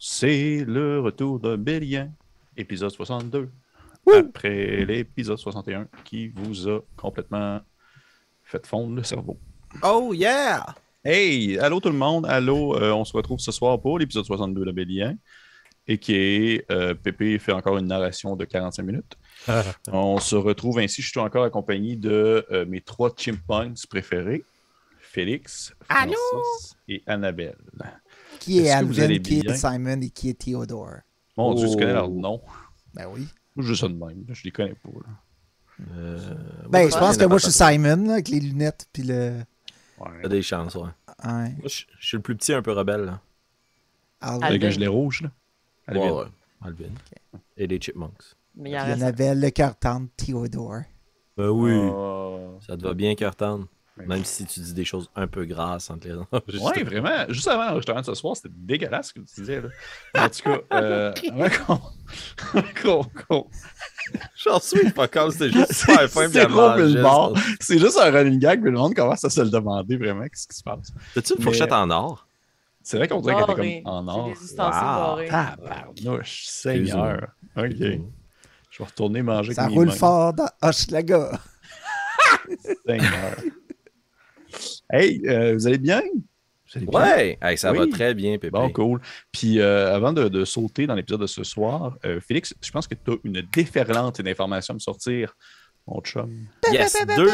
C'est le retour de Bélien, épisode 62. Après l'épisode 61 qui vous a complètement fait fondre le cerveau. Oh yeah! Hey, allô tout le monde, allô, euh, on se retrouve ce soir pour l'épisode 62 de Bélien. Et qui est euh, Pépé fait encore une narration de 45 minutes. on se retrouve ainsi, je suis encore accompagné de euh, mes trois chimpanzés préférés, Félix, Allô? Francis et Annabelle. Qui est, Alvin, qui est? Simon et qui est Theodore? Mon Dieu, tu connais leur Oh. nom. Ben oui. Moi, je ça de même, je les connais pas. là. Euh, Ben, ouais, je pense y que en moi, je suis. Simon, là, avec les lunettes, puis le... Ouais. T'as des chances, ouais. Ouais. Moi, je je suis le plus petit, un peu rebelle. Là. Alvin. Avec un Alvin. gilet rouge, là. Alvin. Ouais, ouais. Alvin. Et les Chipmunks. Mais il en Puis reste. Annabelle, le tendre, Theodore. Ben oui. Oh. Ça te va bien. Ouais. Même si tu dis des choses un peu grasses entre les Ouais, vraiment. Juste avant l'enregistrement de ce soir, c'était dégueulasse ce que tu disais. Là. En tout cas, euh, qu'on- qu'on- J'en suis pas comme c'était juste super fin. C'est le. C'est juste un running gag, mais le monde commence à se le demander vraiment qu'est-ce qui se passe. T'as-tu une fourchette Mais- en or? C'est vrai qu'on dirait qu'elle Barré. était comme en C'est or. Wow. Tabarnouche, Seigneur. Ok. Je vais retourner manger Ça roule fort dans Hochelaga. Seigneur. Hey, euh, vous allez bien? Vous allez bien? Ouais! Hey, ça va très bien, Pépé. Bon, cool. Puis euh, avant de, de sauter dans l'épisode de ce soir, euh, Félix, je pense que tu as une déferlante d'informations à me sortir, mon chum. Yes, deux,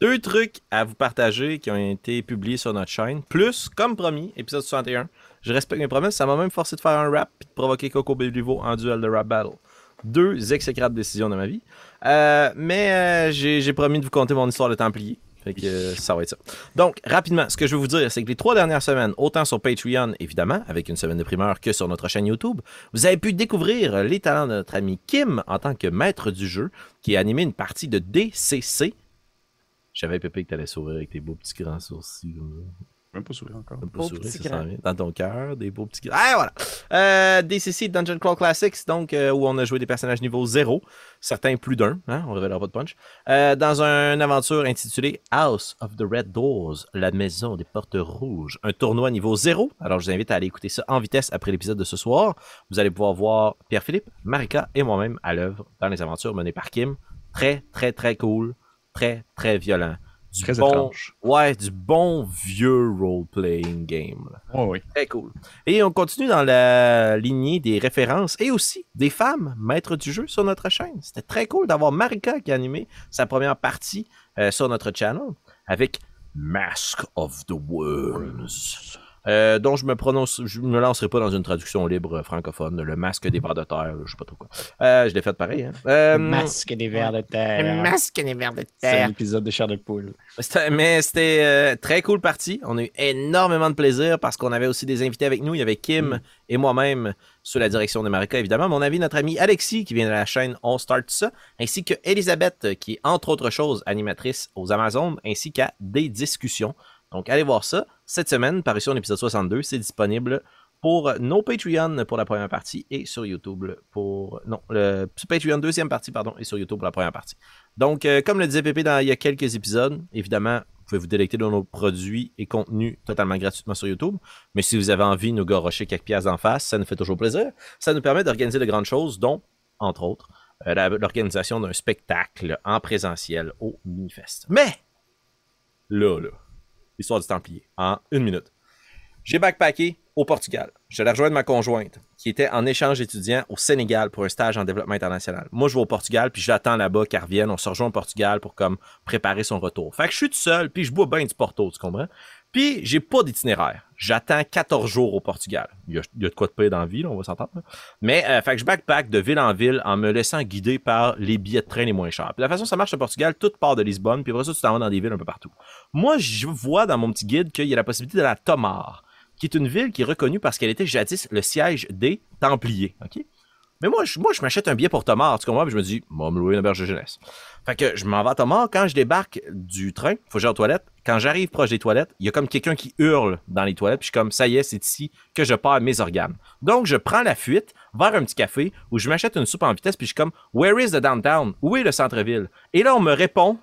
deux trucs à vous partager qui ont été publiés sur notre chaîne. Plus, comme promis, épisode 61. Je respecte mes promesses. Ça m'a même forcé de faire un rap et de provoquer Coco Béliveau en duel de rap battle. Deux exécrables décisions de ma vie. Euh, mais euh, j'ai j'ai promis de vous conter mon histoire de Templier. Euh. Donc, rapidement, ce que je veux vous dire, c'est que les trois dernières semaines, autant sur Patreon, évidemment, avec une semaine de primeur, que sur notre chaîne YouTube, vous avez pu découvrir les talents de notre ami Kim en tant que maître du jeu, qui a animé une partie de DCC. J'avais Pépé que t'allais sourire avec tes beaux petits grands sourcils. Même pas sourire encore. Sourire, ça grands. s'en vient. Dans ton cœur, des beaux petits Ah, voilà! Euh, DCC Dungeon Crawl Classics, donc, euh, où on a joué des personnages niveau 0, certains plus d'un, hein, on révélera pas de punch, euh, dans une aventure intitulée House of the Red Doors, la maison des portes rouges, un tournoi niveau 0. Alors, je vous invite à aller écouter ça en vitesse après l'épisode de ce soir. Vous allez pouvoir voir Pierre-Philippe, Marika et moi-même à l'œuvre dans les aventures menées par Kim. Très, très, très cool, très, très violent. Du Très bon, étrange. Ouais, du bon vieux role-playing game. là. Oui, oui. Très cool. Et on continue dans la lignée des références et aussi des femmes maîtres du jeu sur notre chaîne. C'était très cool d'avoir Marika qui a animé sa première partie euh, sur notre channel avec Mask of the Worms. Euh, dont je me prononce, je me lancerai pas dans une traduction libre francophone, le masque des vers de terre, je sais pas trop quoi. Euh, je l'ai fait pareil. Hein. Euh, Masque des vers de Le terre. masque des vers de C'est un terre. épisode de chair de poule. Mais c'était euh, très cool partie. On a eu énormément de plaisir parce qu'on avait aussi des invités avec nous. Il y avait Kim et moi-même sous la direction de Marika, évidemment. Mais on avait notre ami Alexis qui vient de la chaîne On Start Ça, ainsi que Elisabeth euh, qui est entre autres choses animatrice aux Amazones, ainsi qu'à des discussions. Donc allez voir ça. Cette semaine, parution de l'épisode 62, c'est disponible pour nos Patreon pour la première partie et sur YouTube pour... Non, le Patreon deuxième partie, pardon, et sur YouTube pour la première partie. Donc, euh, comme le disait Pépé dans, il y a quelques épisodes, évidemment, vous pouvez vous délecter de nos produits et contenus totalement gratuitement sur YouTube. Mais si vous avez envie de nous garrocher quelques pièces en face, ça nous fait toujours plaisir. Ça nous permet d'organiser de grandes choses, dont, entre autres, euh, l'organisation d'un spectacle en présentiel au Minifest. Mais, là, là, l'histoire du Templier, en une minute. J'ai backpacké au Portugal. Je l'ai rejoindre ma conjointe, qui était en échange étudiant au Sénégal pour un stage en développement international. Moi, je vais au Portugal, puis j'attends là-bas qu'elle revienne. On se rejoint au Portugal pour comme préparer son retour. Fait que je suis tout seul, puis je bois bien du Porto, tu comprends? Puis j'ai pas d'itinéraire. J'attends 14 jours au Portugal. Il y a, de quoi de payer dans la vie, là, on va s'entendre. Mais euh, fait que je backpack de ville en ville en me laissant guider par les billets de train les moins chers. Puis la façon ça marche au Portugal, tout part de Lisbonne, puis après ça, tu t'en vas dans des villes un peu partout. Moi, je vois dans mon petit guide qu'il y a la possibilité de la Tomar, qui est une ville qui est reconnue parce qu'elle était jadis le siège des Templiers. Mais moi, je, moi, je m'achète un billet pour Tomar, tu comprends? Puis je me dis, moi, me louer une auberge de jeunesse. Fait que je m'en vais à Tomar. Quand je débarque du train, faut que j'aille aux toilettes. Quand j'arrive proche des toilettes, il y a comme quelqu'un qui hurle dans les toilettes. Puis je suis comme, ça y est, c'est ici que je perds mes organes. Donc, je prends la fuite vers un petit café où je m'achète une soupe en vitesse. Puis je suis comme, where is the downtown? Où est le centre-ville? Et là, on me répond,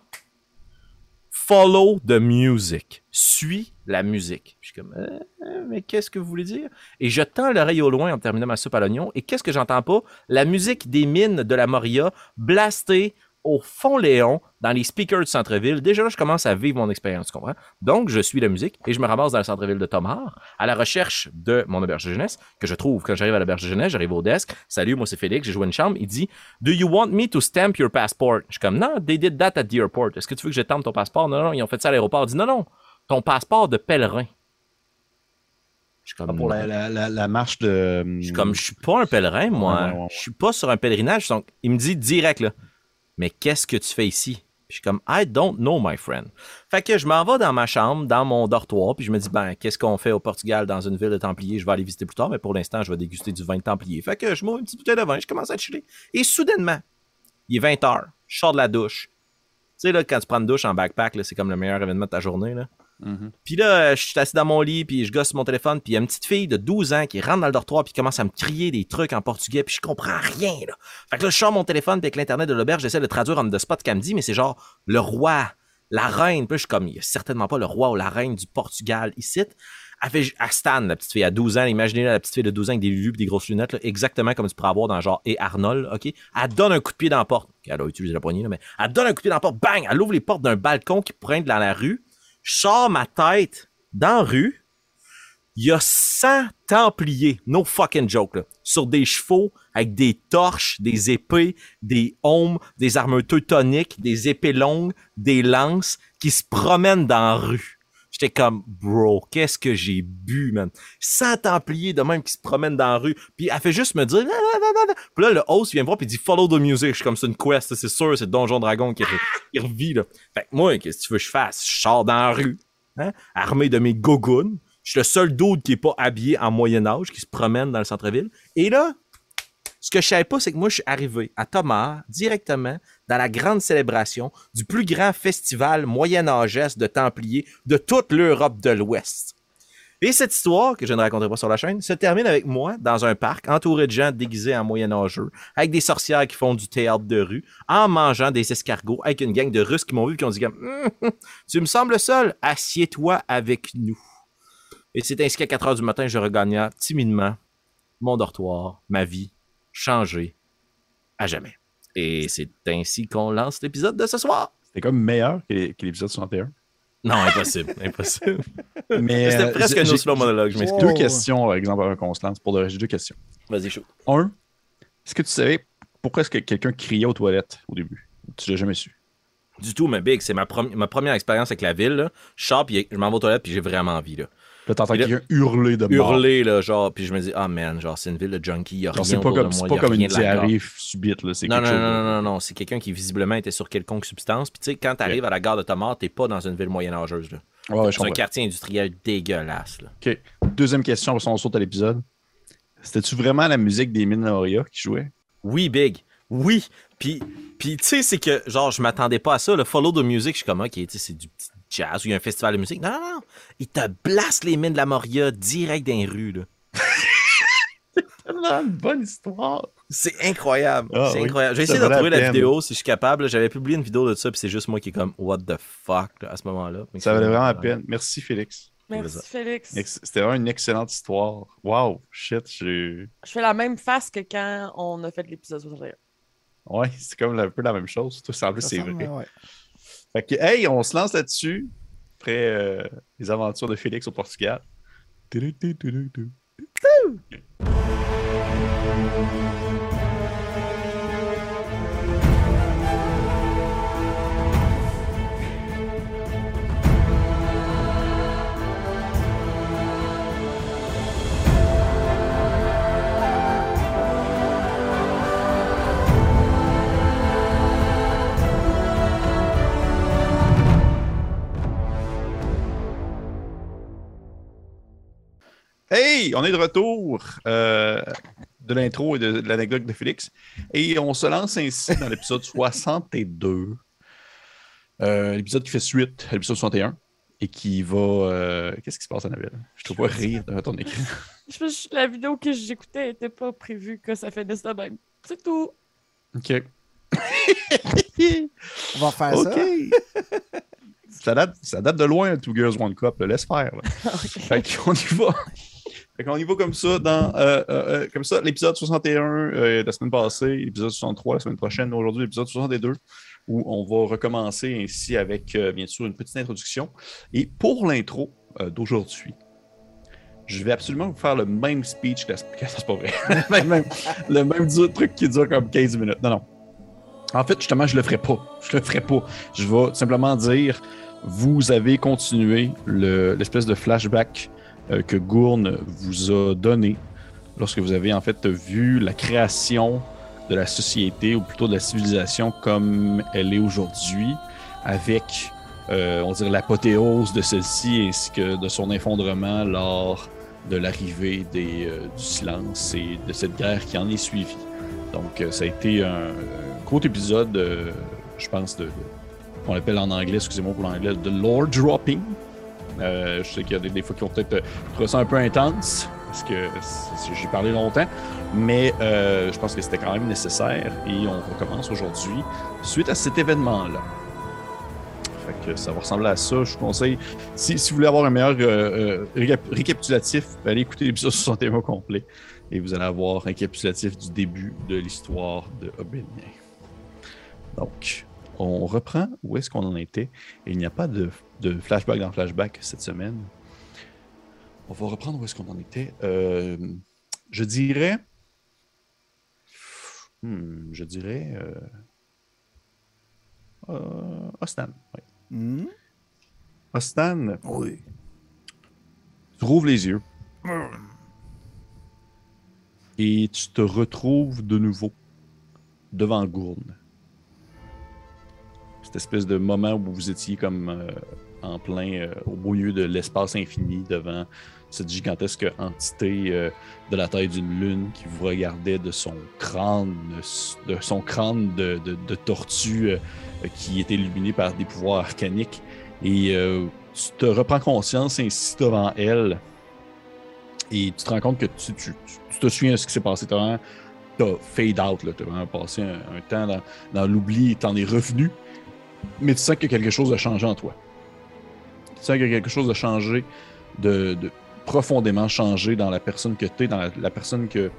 Follow the music. Suis la musique. Je suis comme, euh, mais qu'est-ce que vous voulez dire? Et je tends l'oreille au loin en terminant ma soupe à l'oignon. Et qu'est-ce que j'entends pas? La musique des mines de la Moria blastée au fond Léon dans les speakers du centre-ville. Déjà là, je commence à vivre mon expérience, tu comprends? Donc, je suis la musique et je me ramasse dans le centre-ville de Tomar à la recherche de mon auberge de jeunesse que je trouve quand j'arrive à l'auberge de jeunesse. J'arrive au desk. Salut, moi c'est Félix, j'ai joué une chambre. Il dit, Do you want me to stamp your passport? Je suis comme, non, they did that at the airport. Est-ce que tu veux que je stampe ton passeport? Non, non, ils ont fait ça à l'aéroport. Il dit, non, non, ton passeport de pèlerin. Je suis comme, Ah, pour la, la, la, la marche de. je suis comme, je suis pas un pèlerin, moi. Ouais, ouais, ouais. Je suis pas sur un pèlerinage. Donc, il me dit direct, là, mais qu'est-ce que tu fais ici? Je suis comme, I don't know, my friend. Fait que je m'en vais dans ma chambre, dans mon dortoir, puis je me dis, ben, qu'est-ce qu'on fait au Portugal dans une ville de Templiers? Je vais aller visiter plus tard, mais pour l'instant, je vais déguster du vin de Templiers. Fait que je m'ouvre une petite bouteille de vin, je commence à chiller. Et soudainement, il est 20 heures, je sors de la douche. Tu sais, là, quand tu prends une douche en backpack, c'est comme le meilleur événement de ta journée, là. Mhm. Puis là, je suis assis dans mon lit, puis je gosse mon téléphone, puis il y a une petite fille de 12 ans qui rentre dans le dortoir, puis commence à me crier des trucs en portugais, puis je comprends rien, là. Fait que là, je sors mon téléphone, puis avec l'internet de l'auberge, j'essaie de traduire en de spot qu'elle me mais c'est genre le roi, la reine. Puis je suis comme, il certainement pas le roi ou la reine du Portugal ici. Elle fait à Stan, la petite fille, à 12 ans. Imaginez la petite fille de 12 ans avec des lulus des grosses lunettes, exactement comme tu pourrais avoir dans genre Et Arnold, OK? Elle donne un coup de pied dans la porte. Elle a utilisé la poignée, là, mais elle donne un coup de pied dans la porte. Bang! Elle ouvre les portes d'un balcon qui pointe dans la rue. Je sors ma tête dans rue. Il y a 100 templiers, no fucking joke, là, sur des chevaux avec des torches, des épées, des hommes, des armures teutoniques, des épées longues, des lances qui se promènent dans rue. J'étais comme, bro, qu'est-ce que j'ai bu, man? 100 templiers de même qui se promènent dans la rue. Puis elle fait juste me dire, puis là, le host vient me voir puis dit, follow the music. Je suis comme, c'est une quest, c'est sûr, c'est Donjon Dragon qui, qui revit, là. Fait que moi, qu'est-ce que tu veux que je fasse? Je sors dans la rue, hein, armé de mes gogoons. Je suis le seul dude qui est pas habillé en Moyen-Âge, qui se promène dans le centre-ville. Et là, ce que je savais pas, c'est que moi, je suis arrivé à Thomas directement dans la grande célébration du plus grand festival moyen-âgeste de Templiers de toute l'Europe de l'Ouest. Et cette histoire, que je ne raconterai pas sur la chaîne, se termine avec moi dans un parc entouré de gens déguisés en moyen-âgeux, avec des sorcières qui font du théâtre de rue, en mangeant des escargots, avec une gang de Russes qui m'ont vu et qui ont dit Hum, hum, Tu me sembles seul, assieds-toi avec nous. Et c'est ainsi qu'à 4 heures du matin, je regagnais timidement mon dortoir, ma vie, changée à jamais. Et c'est ainsi qu'on lance l'épisode de ce soir. C'était comme meilleur que, que l'épisode 61. Non, impossible, impossible. Mais C'était euh, presque un slow monologue, je m'excuse. Deux questions, par exemple, avant qu'on se lance. Pour de vrai, j'ai deux questions. Vas-y, chaud. Un, est-ce que tu savais pourquoi est-ce que quelqu'un criait aux toilettes au début? Tu l'as jamais su? Du tout, mais Big, c'est ma, première expérience avec la ville. Là. Je sors, puis je m'en vais aux toilettes, puis j'ai vraiment envie. Là. Là, t'entends quelqu'un hurler de mort. Hurler, là, genre, puis je me dis, ah man, genre, c'est une ville de junkies, il y a rien c'est pas comme, de c'est pas comme une diarrhée subite, là. C'est Non, non, chose. non, non, non, non, c'est quelqu'un qui visiblement était sur quelconque substance. Puis tu sais, quand t'arrives à la gare de Thomas, t'es pas dans une ville moyenâgeuse. Là. C'est un quartier industriel dégueulasse. Là. OK. Deuxième question, on saute à l'épisode. C'était-tu vraiment la musique des Mines qui jouait? Oui, Big. Oui. Puis, puis tu sais, c'est que, genre, je m'attendais pas à ça. Le Follow the Music, je suis comme, OK, tu sais, c'est du petit jazz ou il y a un festival de musique. Non, non, non. Il te blasse les mines de la Moria direct dans les rues, là. tellement une bonne histoire. C'est incroyable. Ah, c'est oui. incroyable. J'ai Ça essayé de retrouver la vidéo si je suis capable. J'avais publié une vidéo de ça, puis c'est juste moi qui est comme, what the fuck, là, à ce moment-là. Ça valait c'est- vraiment la peine. Merci, Félix. Merci, Félix. C'était vraiment une excellente histoire. Wow, shit, j'ai... Je fais la même face que quand on a fait l'épisode 61. Ouais, c'est comme un peu la même chose. Tout ça, en plus, Ça c'est semble, vrai. ouais. Fait que, hey, on se lance là-dessus. Après euh, les aventures de Félix au Portugal. Hey, on est de retour euh, de l'intro et de, de l'anecdote de Félix. Et on se lance ainsi dans l'épisode 62. Euh, l'épisode qui fait suite à l'épisode 61 et qui va. euh, Qu'est-ce qui se passe, Annabelle? Je te vois rire dans ton écran. Je fais juste- La vidéo que j'écoutais n'était pas prévue que ça fait de même. C'est tout. OK. On va faire ça. ça, date, ça date de loin, Two Girls One Cup. là. Laisse faire. là. Fait qu'on y va. Fait qu'on y va comme ça dans euh, euh, euh, l'épisode 61 euh, de la semaine passée, l'épisode 63 la semaine prochaine, aujourd'hui l'épisode 62, où on va recommencer ainsi avec bien sûr une petite introduction. Et pour l'intro d'aujourd'hui, je vais absolument vous faire le même speech que la c'est pas le même, truc qui dure comme 15 minutes. Non, non. En fait, justement, je le ferai pas. Je le ferai pas. Je vais simplement dire vous avez continué le- l'espèce de flashback que Gourne vous a donné lorsque vous avez en fait vu la création de la société ou plutôt de la civilisation comme elle est aujourd'hui avec euh, on dirait l'apothéose de celle-ci ainsi que de son effondrement lors de l'arrivée euh, du silence et de cette guerre qui en est suivie. Donc euh, ça a été un, un court épisode, euh, je pense, de- qu'on appelle en anglais, excusez-moi pour l'anglais, de lore dropping. Euh, je sais qu'il y a des, fois qui vont peut-être euh, trouver ça un peu intense, parce que j'ai parlé longtemps, mais euh, je pense que c'était quand même nécessaire et on recommence aujourd'hui suite à cet événement-là. Ça va ressembler à ça. Je vous conseille, si, vous voulez avoir un meilleur récap- récapitulatif, allez écouter l'épisode 61 au complet et vous allez avoir un récapitulatif du début de l'histoire de Obélien. Donc, on reprend où est-ce qu'on en était. Il n'y a pas de, de flashback dans flashback cette semaine. On va reprendre où est-ce qu'on en était. Euh, je dirais. Hmm, je dirais. Euh, euh, Ostan. oui. Hmm? Ostan, Oui. tu rouvres les yeux. Et tu te retrouves de nouveau devant Gourne. Cette espèce de moment où vous étiez comme euh, en plein euh, au milieu de l'espace infini devant cette gigantesque entité euh, de la taille d'une lune qui vous regardait de son crâne, de son crâne de, de- tortue euh, qui était illuminé par des pouvoirs arcaniques. Et euh, tu te reprends conscience ainsi devant elle. Et tu te rends compte que tu, tu- tu- te souviens de ce qui s'est passé. Tu as fade out. Tu as vraiment passé un, un temps dans, dans l'oubli et tu en es revenu. Mais tu sens que quelque chose a changé en toi. Tu sens que quelque chose a changé, de, de- profondément changé dans la personne que tu es, dans la, la personne que,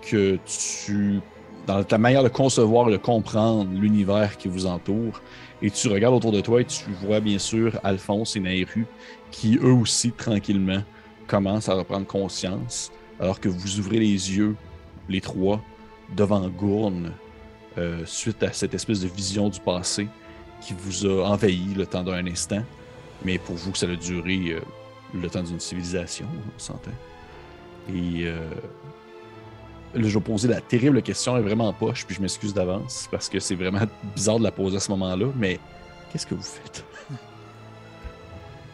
que tu. dans ta manière de concevoir et de comprendre l'univers qui vous entoure. Et tu regardes autour de toi et tu vois bien sûr Alphonse et Nairu qui eux aussi tranquillement commencent à reprendre conscience alors que vous ouvrez les yeux, les trois, devant Gourne euh, suite à cette espèce de vision du passé qui vous a envahi le temps d'un instant. Mais pour vous, ça a duré euh, le temps d'une civilisation, on s'entend. Et euh, là, je vais poser la terrible question, elle est vraiment poche, puis je m'excuse d'avance parce que c'est vraiment bizarre de la poser à ce moment-là. Mais qu'est-ce que vous faites?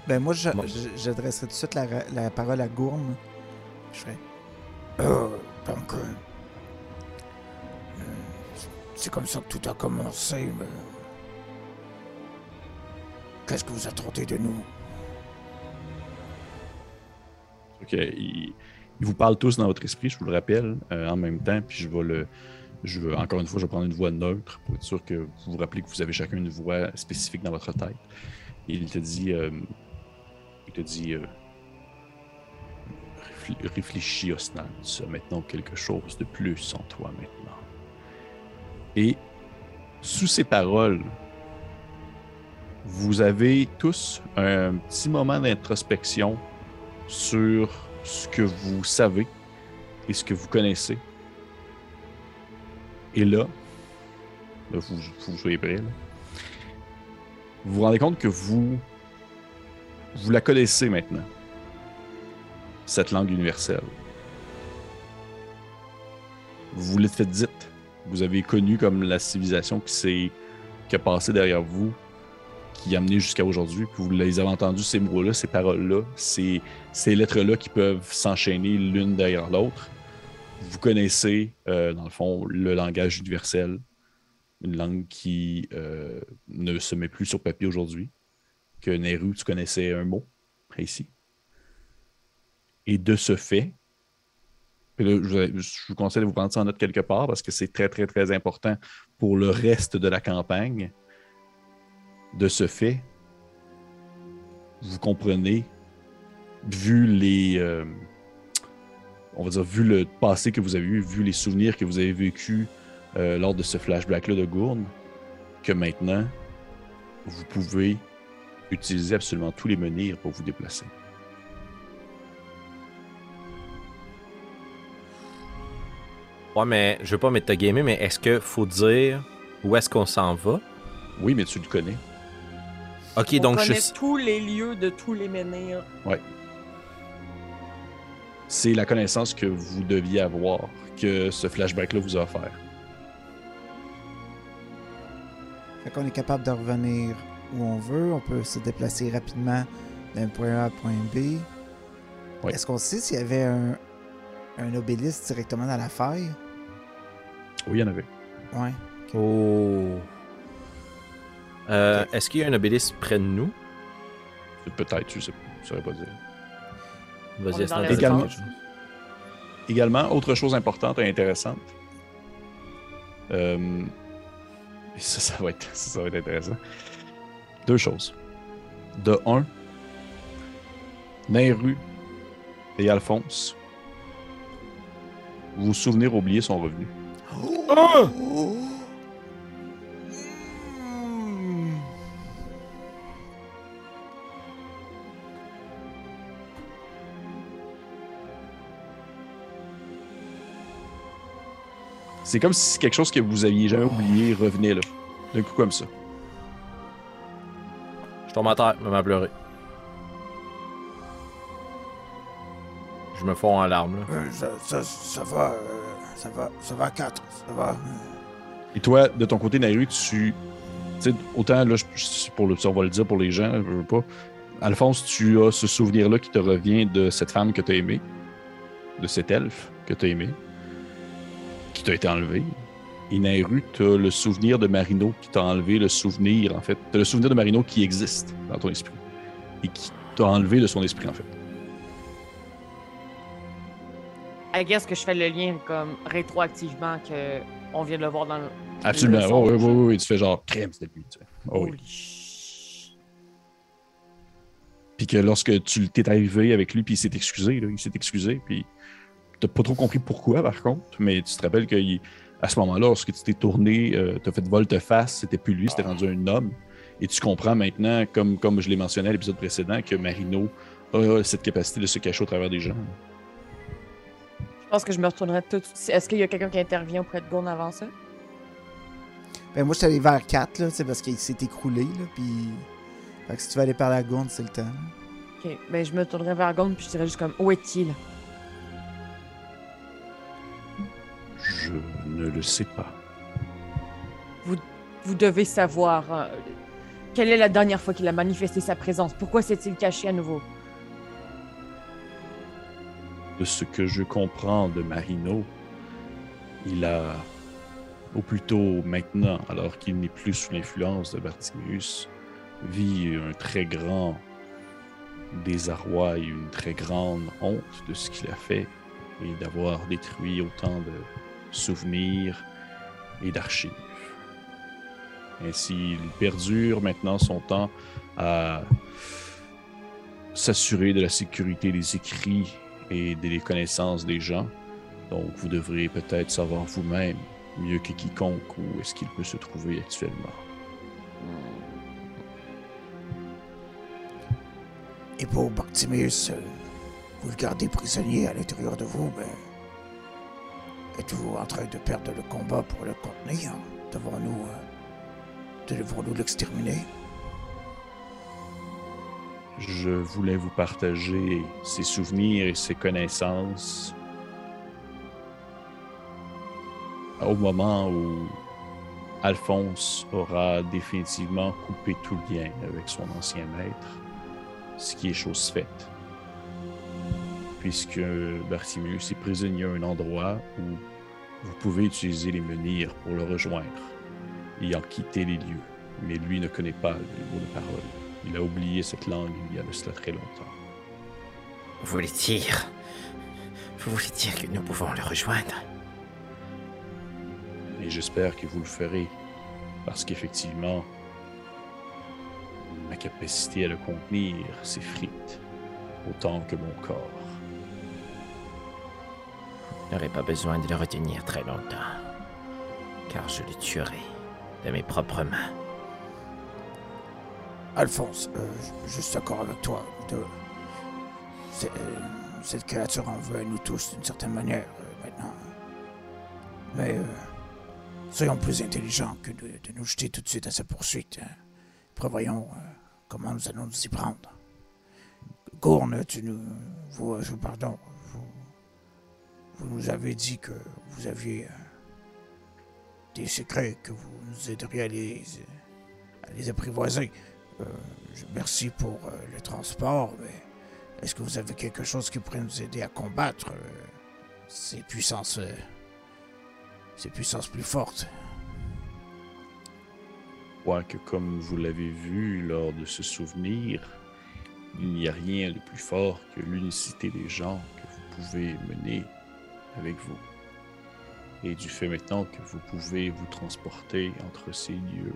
Ben moi, j'adresserai tout de suite la, la parole à Gourne. Je ferai. Euh, donc, euh, euh, c'est comme ça que tout a commencé. mais Qu'est-ce que vous attendez de nous? Ok, ils vous parlent tous dans votre esprit, je vous le rappelle, euh, en même temps, puis je vais le. Je veux, encore une fois, je vais prendre une voix neutre pour être sûr que vous vous rappelez que vous avez chacun une voix spécifique dans votre tête. Il te dit. euh, il te dit. euh, réfl- réfléchis, Osnan, tu as maintenant quelque chose de plus en toi maintenant. Et sous ces paroles, vous avez tous un petit moment d'introspection sur ce que vous savez et ce que vous connaissez. Et là, là, vous, vous soyez prêts, vous vous rendez compte que vous, vous la connaissez maintenant, cette langue universelle. Vous l'êtes fait dite. Vous avez connu comme la civilisation qui s'est qui a passé derrière vous, qui a amené jusqu'à aujourd'hui. Puis vous les avez entendus, ces mots-là, ces paroles-là, ces, ces lettres-là qui peuvent s'enchaîner l'une derrière l'autre. Vous connaissez, euh, dans le fond, le langage universel, une langue qui euh, ne se met plus sur papier aujourd'hui. Que Nehru, tu connaissais un mot précis. Et de ce fait, je vous conseille de vous prendre ça en note quelque part parce que c'est très, très, très important pour le reste de la campagne. De ce fait, vous comprenez, vu les. euh, on va dire, vu le passé que vous avez eu, vu les souvenirs que vous avez vécus euh, lors de ce flashback-là de Gourne, que maintenant, vous pouvez utiliser absolument tous les menhirs pour vous déplacer. Ouais, mais je veux pas gamer, mais est-ce que faut dire où est-ce qu'on s'en va? Oui, mais tu le connais. Ok, On donc je connaît suis. tous les lieux de tous les menhirs. C'est la connaissance que vous deviez avoir, que ce flashback-là vous a offert. Fait qu'on est capable de revenir où on veut. On peut se déplacer rapidement d'un point A à un point B. Oui. Est-ce qu'on sait s'il y avait un, un obélisque directement dans la faille? Oui, il y en avait. Ouais. Oh. Euh, Est-ce qu'il y a un obélisque près de nous? Peut-être, je sais pas. Je saurais pas dire. Vas-y, Également. étages. Également, autre chose importante et intéressante. Euh, ça, ça va, être, ça, ça va être intéressant. Deux choses. De un, Nairu et Alphonse, vos souvenirs oubliés sont revenus. C'est comme si quelque chose que vous aviez jamais oublié revenait là. D'un coup comme ça. Je tombe à terre, je me pleurer. Je me fonds en larmes, là. Euh, ça, ça, ça va. euh, ça va. Ça va à 4. Ça va. Et toi, de ton côté, Nairu, tu. Tu sais, autant, là, je- pour le, on va le dire pour les gens, je veux pas. Alphonse, tu as ce souvenir-là qui te revient de cette femme que tu as aimée, de cet elfe que tu as aimé, qui t'a été enlevé. Et Nairu, tu as le souvenir de Marino qui t'a enlevé le souvenir, en fait. Tu as le souvenir de Marino qui existe dans ton esprit et qui t'a enlevé de son esprit, en fait. I guess que je fais le lien comme rétroactivement que on vient de le voir dans le. Absolument. le Oh, oui, oui, oui, Tu fais genre crème, c'était lui. tu sais. Oh, oui. Puis que lorsque tu t'es arrivé avec lui, puis il s'est excusé, là, il s'est excusé, puis t'as pas trop compris pourquoi, par contre, mais tu te rappelles qu'à ce moment-là, lorsque tu t'es tourné, euh, t'as fait volte-face, c'était plus lui, c'était rendu un homme. Et tu comprends maintenant, comme, comme je l'ai mentionné à l'épisode précédent, que Marino a cette capacité de se cacher au travers des gens. Je pense que je me retournerai tout de suite. Est-ce qu'il y a quelqu'un qui intervient auprès de Gourne avant ça? Ben, moi, je suis allé vers 4, là, c'est parce qu'il s'est écroulé, là, puis... Fait que si tu veux aller par la gourde, c'est le temps. Ok, ben je me tournerai vers Gourne puis je dirais juste comme où est-il? Je ne le sais pas. Vous devez savoir. euh, quelle est la dernière fois qu'il a manifesté sa présence? Pourquoi s'est-il caché à nouveau? De ce que je comprends de Marino, il a, ou plutôt maintenant, alors qu'il n'est plus sous l'influence de Bartimius, vit un très grand désarroi et une très grande honte de ce qu'il a fait et d'avoir détruit autant de souvenirs et d'archives. Ainsi, il perdure maintenant son temps à s'assurer de la sécurité des écrits et des connaissances des gens. Donc, vous devrez peut-être savoir vous-même, mieux que quiconque, où est-ce qu'il peut se trouver actuellement. Et pour Bartimeus, vous le gardez prisonnier à l'intérieur de vous, mais... Êtes-vous en train de perdre le combat pour le contenir? Devons-nous... euh, Devons-nous l'exterminer? Je voulais vous partager ses souvenirs et ses connaissances au moment où Alphonse aura définitivement coupé tout lien avec son ancien maître, ce qui est chose faite. Puisque Bartimius est prisonnier à un endroit où vous pouvez utiliser les menhirs pour le rejoindre, ayant quitté les lieux. Mais lui ne connaît pas les mots de parole. Il a oublié cette langue il y a de cela très longtemps. Vous voulez dire. Vous voulez dire que nous pouvons le rejoindre? Et j'espère que vous le ferez. Parce qu'effectivement, ma capacité à le contenir s'effrite, autant que mon corps. Je n'aurai pas besoin de le retenir très longtemps, car je le tuerai de mes propres mains. Alphonse, euh, je suis d'accord avec toi. Euh, cette créature en veut à nous tous d'une certaine manière euh, maintenant. Mais euh, soyons plus intelligents que de, nous jeter tout de suite à sa poursuite. hein. Prévoyons comment nous allons nous y prendre. Gourne, tu nous. Vous, pardon. Vous, nous avez dit que vous aviez euh, des secrets, que vous nous aideriez à les, à les apprivoiser. Euh, je- merci pour euh, le transport, mais est-ce que vous avez quelque chose qui pourrait nous aider à combattre euh, ces puissances, euh, ces puissances plus fortes? Quoique, comme vous l'avez vu lors de ce souvenir, il n'y a rien de plus fort que l'unicité des gens que vous pouvez mener avec vous. Et du fait maintenant que vous pouvez vous transporter entre ces lieux,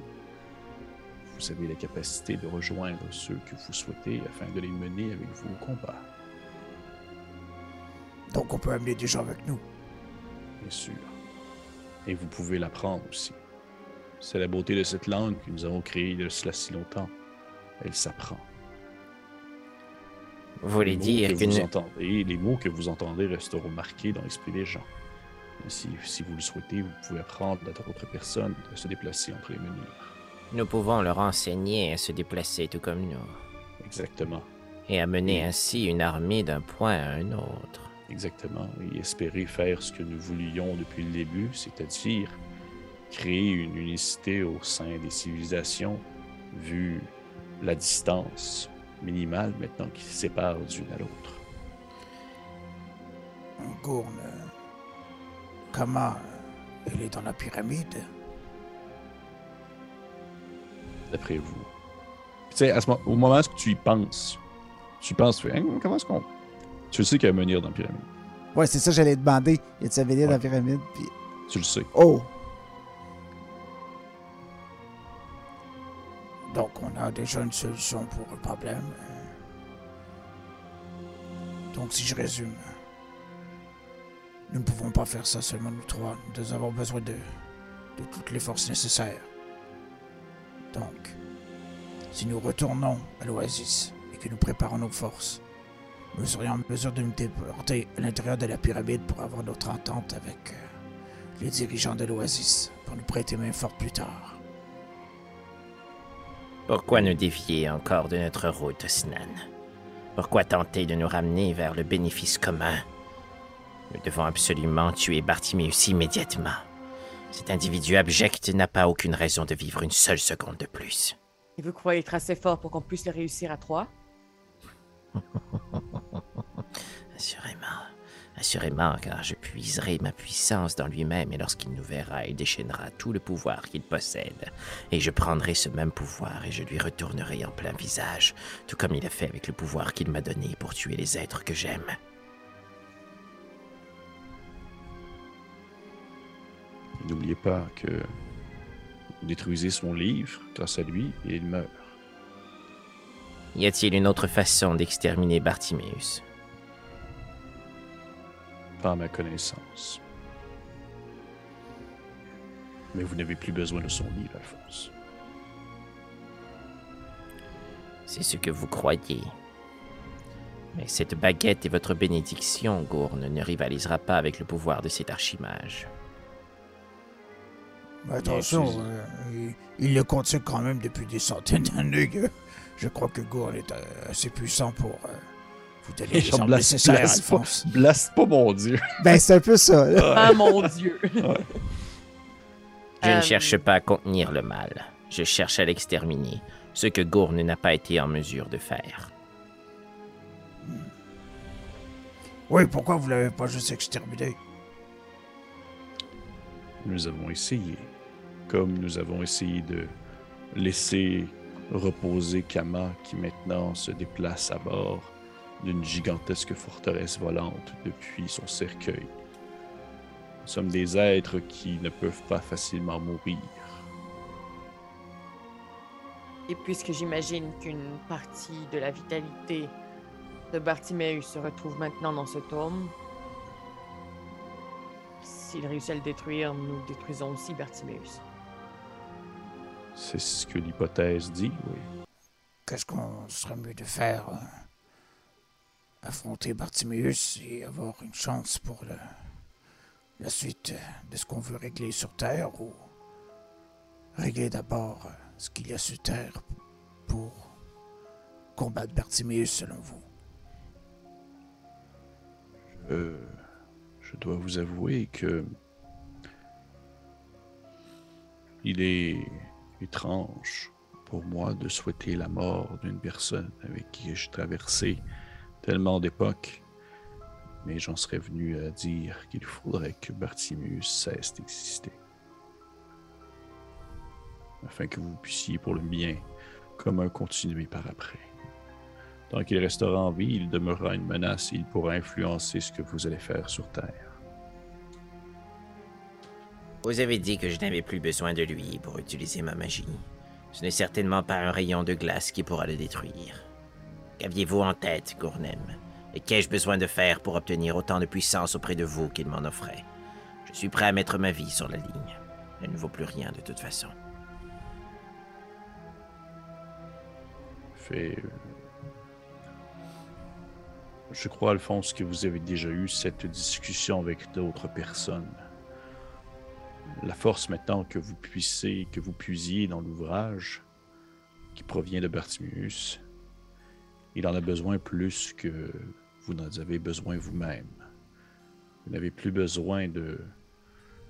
vous avez la capacité de rejoindre ceux que vous souhaitez afin de les mener avec vous au combat, Donc on peut amener des gens avec nous. bien sûr. Et vous pouvez l'apprendre aussi. C'est la beauté de cette langue que nous avons créée de cela si longtemps. Elle s'apprend. Vous voulez les mots dire que qu'une... vous entendez, les mots que vous entendez resteront marqués dans l'esprit des gens. Si, si vous le souhaitez, vous pouvez apprendre à d'autres personnes de se déplacer entre les menhirs. Nous pouvons leur enseigner à se déplacer tout comme nous, Exactement, et à mener ainsi une armée d'un point à un autre. exactement. Et espérer faire ce que nous voulions depuis le début, c'est-à-dire créer une unicité au sein des civilisations, vu la distance minimale maintenant qui sépare d'une à l'autre. Gourne, comment elle est dans la pyramide d'après vous? Tu sais, mo- au moment où tu y penses, tu penses, tu fais, Hein, comment est-ce qu'on. Tu le sais qu'il y a un menhir dans la pyramide. Ouais, c'est ça, j'allais demander. Y a-tu un venir dans la pyramide? Puis... Tu le sais. Oh! Donc on a déjà une solution pour le problème. Donc si je résume, nous ne pouvons pas faire ça seulement nous trois. Nous avons besoin de, de toutes les forces nécessaires. Donc, si nous retournons à l'oasis et que nous préparons nos forces, nous serions en mesure de nous déporter à l'intérieur de la pyramide pour avoir notre entente avec euh, les dirigeants de l'oasis pour nous prêter main forte plus tard. Pourquoi nous dévier encore de notre route, Snan Pourquoi tenter de nous ramener vers le bénéfice commun? Nous devons absolument tuer Bartimeus immédiatement. Cet individu abject n'a pas aucune raison de vivre une seule seconde de plus. Et vous croyez être assez fort pour qu'on puisse le réussir à trois? Assurément. Assurément, car je puiserai ma puissance dans lui-même et lorsqu'il nous verra, il déchaînera tout le pouvoir qu'il possède. Et je prendrai ce même pouvoir et je lui retournerai en plein visage, tout comme il a fait avec le pouvoir qu'il m'a donné pour tuer les êtres que j'aime. N'oubliez pas que vous détruisez son livre grâce à lui et il meurt. Y a-t-il une autre façon d'exterminer Bartimeus Pas à ma connaissance. Mais vous n'avez plus besoin de son livre, Alphonse. C'est ce que vous croyez. Mais cette baguette et votre bénédiction, Gourne, ne rivalisera pas avec le pouvoir de cet archimage. Mais attention, euh, il, il le contient quand même depuis des centaines d'années. Je crois que Gourne est euh, assez puissant pour euh, vous les blast- nécessaires, blast pas- mon dieu. Ben, c'est un peu ça, là. Ah mon dieu! Je Euh, ne cherche pas à contenir le mal. Je cherche à l'exterminer, ce que Gourne n'a pas été en mesure de faire. Oui, pourquoi vous l'avez pas juste exterminé? Nous avons essayé. Comme nous avons essayé de laisser reposer Kama qui maintenant se déplace à bord d'une gigantesque forteresse volante depuis son cercueil. Nous sommes des êtres qui ne peuvent pas facilement mourir. Et puisque j'imagine qu'une partie de la vitalité de Bartimeus se retrouve maintenant dans ce tome, s'il réussit à le détruire, nous détruisons aussi Bartimeus. C'est ce que l'hypothèse dit, oui. Qu'est-ce qu'on serait mieux de faire euh, Affronter Bartimeus et avoir une chance pour la suite de ce qu'on veut régler sur Terre ou régler d'abord ce qu'il y a sur Terre pour combattre Bartimeus selon vous? Euh, je dois vous avouer que il est étrange pour moi de souhaiter la mort d'une personne avec qui j'ai traversé tellement d'époques, mais j'en serais venu à dire qu'il faudrait que Bartimeus cesse d'exister. Afin que vous puissiez, pour le bien commun, continuer par après. Tant qu'il restera en vie, il demeurera une menace et il pourra influencer ce que vous allez faire sur Terre. Vous avez dit que je n'avais plus besoin de lui pour utiliser ma magie. Ce n'est certainement pas un rayon de glace qui pourra le détruire. Qu'aviez-vous en tête, Gournem? Et qu'ai-je besoin de faire pour obtenir autant de puissance auprès de vous qu'il m'en offrait? Je suis prêt à mettre ma vie sur la ligne. Elle ne vaut plus rien de toute façon. Euh, Je crois, Alphonse, que vous avez déjà eu cette discussion avec d'autres personnes. La force maintenant que vous puissiez, que vous puisiez dans l'ouvrage qui provient de Bartimeus, il en a besoin plus que vous n'en avez besoin vous-même. Vous n'avez plus besoin de.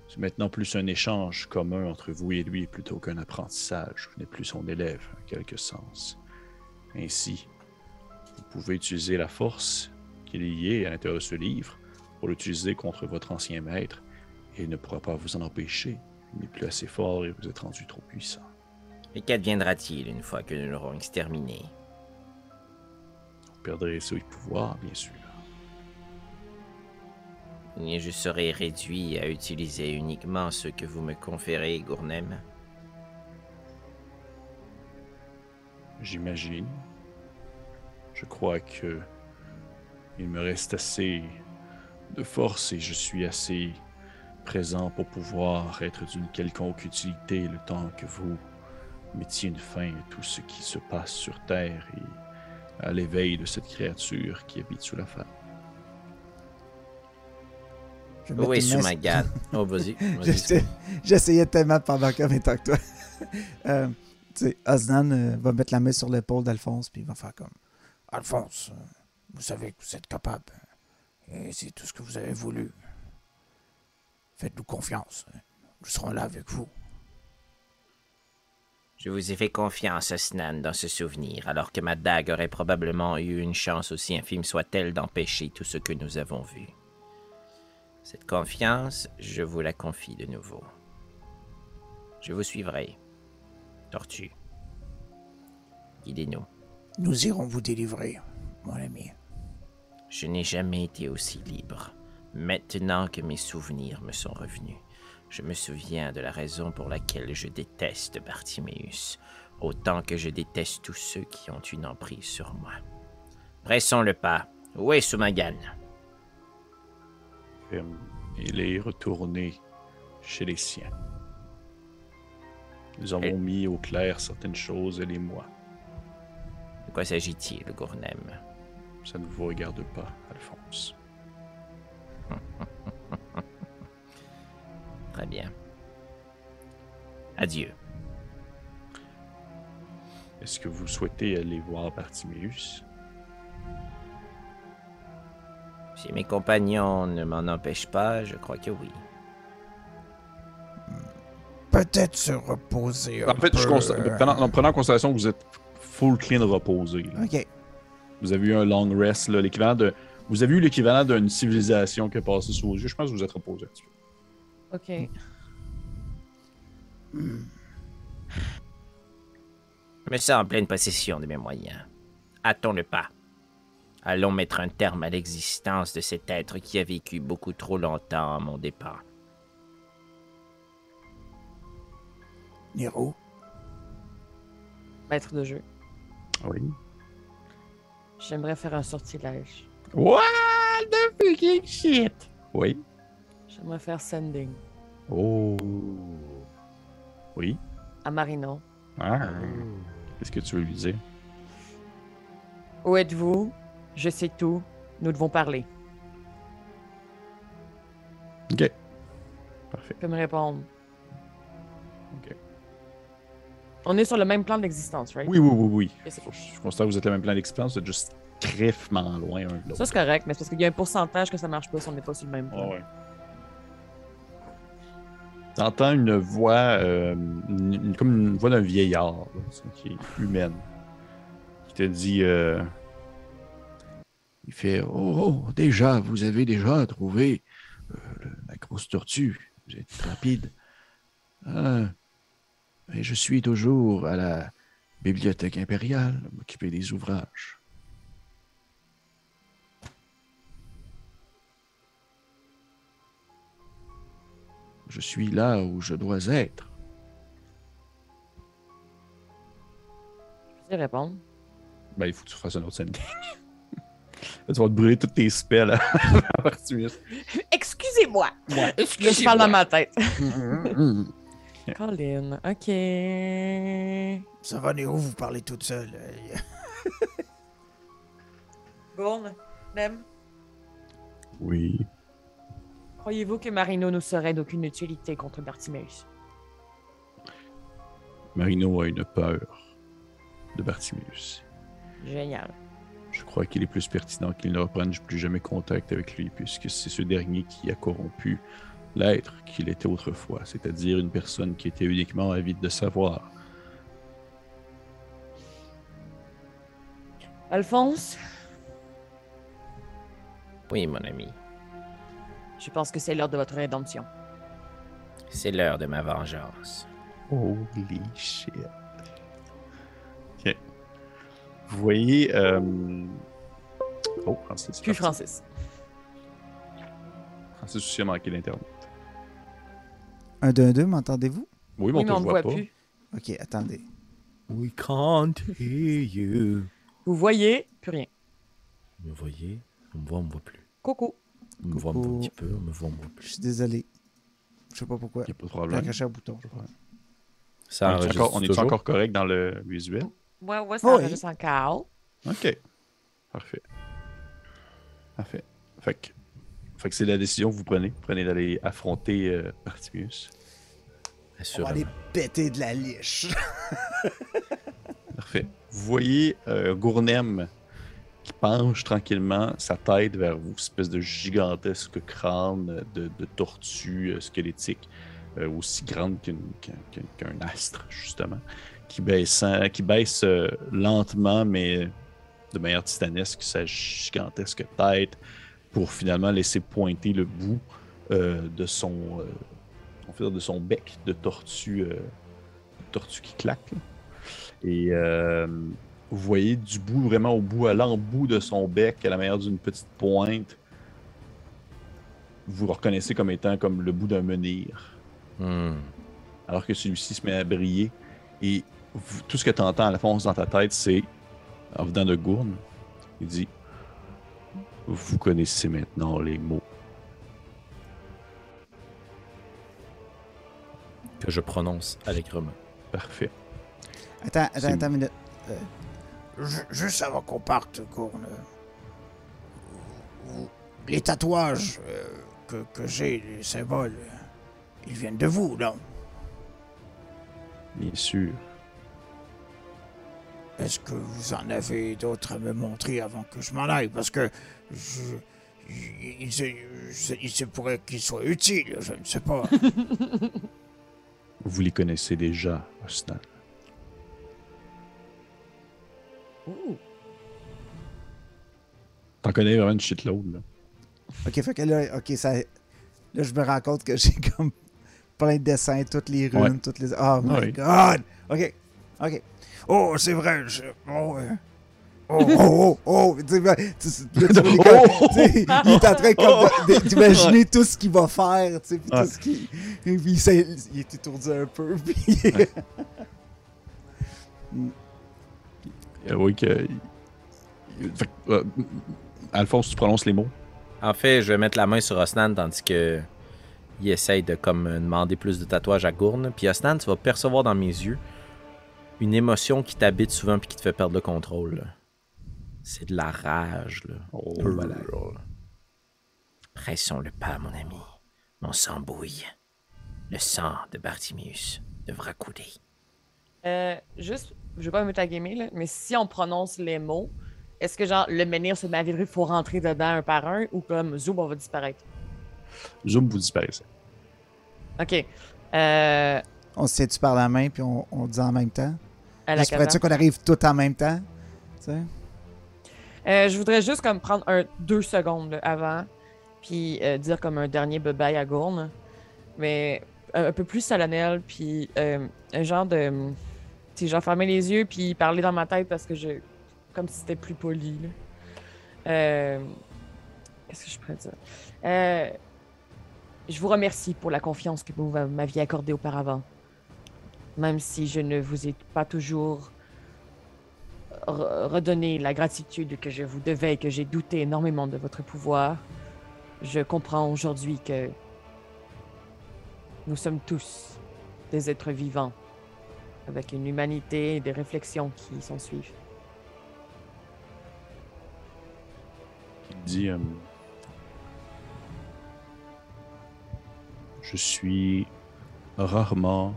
C'est maintenant plus un échange commun entre vous et lui plutôt qu'un apprentissage. Vous n'êtes plus son élève, en quelque sens. Ainsi, vous pouvez utiliser la force qui est liée à l'intérieur de ce livre pour l'utiliser contre votre ancien maître et il ne pourra pas vous en empêcher. Il n'est plus assez fort et vous êtes rendu trop puissant. Et qu'adviendra-t-il une fois que nous l'aurons exterminé? Perdrez ce pouvoir, bien sûr. Et je serai réduit à utiliser uniquement ce que vous me conférez, Gournem J'imagine. Je crois que il me reste assez de force et je suis assez présent pour pouvoir être d'une quelconque utilité le temps que vous mettiez une fin à tout ce qui se passe sur Terre et à l'éveil de cette créature qui habite sous la femme. Je vais mettre Oui, une main- Sumagan. Oh, vas-y. J'essa- J'essayais tellement de parler en même temps que toi. euh, tu sais, Osnan euh, va mettre la main sur l'épaule d'Alphonse, puis il va faire comme Alphonse, euh, vous savez que vous êtes capable. Et c'est tout ce que vous avez voulu. Faites-nous confiance. Nous serons là avec vous. Je vous ai fait confiance, Osnan, dans ce souvenir, alors que ma dague aurait probablement eu une chance aussi infime soit-elle d'empêcher tout ce que nous avons vu. Cette confiance, je vous la confie de nouveau. Je vous suivrai. Tortue. Guidez-nous. Nous irons vous délivrer, mon ami. Je n'ai jamais été aussi libre. Maintenant que mes souvenirs me sont revenus, je me souviens de la raison pour laquelle je déteste Bartiméus, autant que je déteste tous ceux qui ont une emprise sur moi. Pressons le pas. Où est Sumagan Euh, Il est retourné chez les siens. Nous avons Et- mis au clair certaines choses, elle et moi. De quoi s'agit-il, Gournem? Ça ne vous regarde pas, Alphonse. Très bien. Adieu. Est-ce que vous souhaitez aller voir Bartiméus? Si mes compagnons ne m'en empêchent pas, je crois que oui. Peut-être se reposer un En fait, je peu, consta- euh, prenant- en prenant en considération que vous êtes full clean reposé. là. OK. Vous avez eu un long rest, l'équivalent de. Vous avez eu l'équivalent d'une civilisation qui a passé sous vos yeux. Je pense que vous êtes reposé un petit peu. Ok. Je me sens en pleine possession de mes moyens. Hâtons le pas. Allons mettre un terme à l'existence de cet être qui a vécu beaucoup trop longtemps à mon départ. Niro, maître de jeu, Oui. j'aimerais faire un sortilège. What? The fucking shit? Oui. J'aimerais faire sending Oh. Oui. à Marino. Ah. Qu'est-ce que tu veux lui dire? Où êtes-vous? Je sais tout. Nous devons parler. Ok. Parfait. Tu peux me répondre. Ok. On est sur le même plan d'existence, right? Oui, oui, oui, oui. Cool. Je constate que vous êtes le même plan d'expérience, vous êtes juste crèvement loin un de l'autre. Ça, c'est correct, mais c'est parce qu'il y a un pourcentage que ça marche pas si on n'est pas sur le même plan. Ah ouais. T'entends une voix, euh, comme une voix d'un vieillard, qui est humaine, qui te dit euh, Il fait Oh, oh, déjà, vous avez déjà trouvé euh, la grosse tortue. Vous êtes rapide. Ah, mais je suis toujours à la bibliothèque impériale, m'occuper des ouvrages. Je suis là où je dois être. Je vais répondre. Ben, il faut que tu fasses un autre sending. Là, tu vas te brûler toutes tes spells à Artemis. Excusez-moi! Ouais, Là, je parle dans ma tête. Colin, ok. Ça va, Néo, vous parlez toute seule. Bourne, Nem, Oui. Croyez-vous que Marino nous serait d'aucune utilité contre Bartimeus? Marino a une peur de Bartimius. Génial. Je crois qu'il est plus pertinent qu'il ne reprenne plus jamais contact avec lui, puisque c'est ce dernier qui a corrompu l'être qu'il était autrefois, c'est-à-dire une personne qui était uniquement avide de savoir. Alphonse, Oui, mon ami. Je pense que c'est l'heure de votre rédemption. C'est l'heure de ma vengeance. Holy shit. Ok. Vous voyez. euh, Oh, Francis. Puis parti. Francis. Francis aussi a manqué l'Internet. Un d'un deux, m'entendez-vous? Oui, mais Oui, on mais on ne voit voit pas. plus. Ok, attendez. We can't hear you. Vous voyez plus rien. Vous me voyez? On me voit, on me voit plus. Coucou. On me un petit peu, on me voit Je suis désolé. Je sais pas pourquoi. Il n'y a pas de J'ai problème. caché un bouton. je crois. Ça On est encore, on est toujours? encore correct dans le visuel? Ouais, ouais, ça Oui. enregistre encore. Ok. Parfait. Parfait. Fait que, fait que c'est la décision que vous prenez. Vous prenez d'aller affronter euh, Bartimius. On va aller péter de la liche. Parfait. Vous voyez euh, Gournem qui penche tranquillement sa tête vers vous, espèce de gigantesque crâne de, tortue euh, squelettique, euh, aussi grande qu'un astre, justement, qui baisse, qui baisse euh, lentement, mais de manière titanesque, sa gigantesque tête pour finalement laisser pointer le bout de son de son bec de tortue, tortue qui claque. Et vous voyez du bout, vraiment au bout, à l'embout de son bec, à la manière d'une petite pointe, vous le reconnaissez comme étant comme le bout d'un menhir. Hmm. Alors que celui-ci se met à briller. Et vous- tout ce que tu entends à la fond dans ta tête, c'est, en venant de Gourne, il dit Vous connaissez maintenant les mots. Que je prononce allègrement. Parfait. Attends, attends, attends une minute. Ju- Juste avant qu'on parte, Gourne. vous- Les tatouages euh, que, que j'ai, les symboles, ils viennent de vous, non? Bien sûr. Est-ce que vous en avez d'autres à me montrer avant que je m'en aille? Parce que je, il, il se, je- il se pourrait qu'ils soient utiles, je ne sais pas. Vous les connaissez déjà, Osnan. T'en connais vraiment une shitload, là. Ok, fait que là, ok, ça. Là, je me rends compte que j'ai comme plein de dessins, toutes les runes, Ouais. toutes les. Oh my Ouais. god! Ok, ok. Oh, c'est vrai, je... Oh, euh, oh, Oh, oh, oh! Tu il est en train comme de- d'imaginer tout ce qu'il va faire, tu sais, puis tout ce qu'il. Il, il est étourdi un peu, puis. Euh, oui, que. Fait que, euh, Alphonse, tu prononces les mots? En fait, je vais mettre la main sur Osnan tandis que il essaye de comme demander plus de tatouages à Gourne. Puis Osnan, tu vas percevoir dans mes yeux une émotion qui t'habite souvent puis qui te fait perdre le contrôle. C'est de la rage, là. Oh, voilà. là. Pressons-le pas, mon ami. Mon sang bouille. Le sang de Bartimius devra couler. Euh, juste, je vais pas me mettre à gamer, là, mais si on prononce les mots, est-ce que genre le menhir se met à il faut rentrer dedans un par un ou comme zoom, on va disparaître? Zoom, vous disparaissez. Ok. Euh, On se tient-tu par la main puis on, on dit en même temps? caserne. qu'on arrive tout en même temps. Tu sais? Euh, je voudrais juste comme prendre un deux secondes là, avant, puis euh, dire comme un dernier bye à Gourne, mais un, un peu plus solennel, puis euh, un genre de, sais, genre fermer les yeux puis parler dans ma tête parce que je, comme si c'était plus poli. Euh, Qu'est-ce que je pourrais dire? Euh, Je vous remercie pour la confiance que vous m'aviez accordée auparavant, même si je ne vous ai pas toujours re- redonner la gratitude que je vous devais et que j'ai douté énormément de votre pouvoir. Je comprends aujourd'hui que nous sommes tous des êtres vivants avec une humanité et des réflexions qui s'en suivent. Il dit euh, Je suis rarement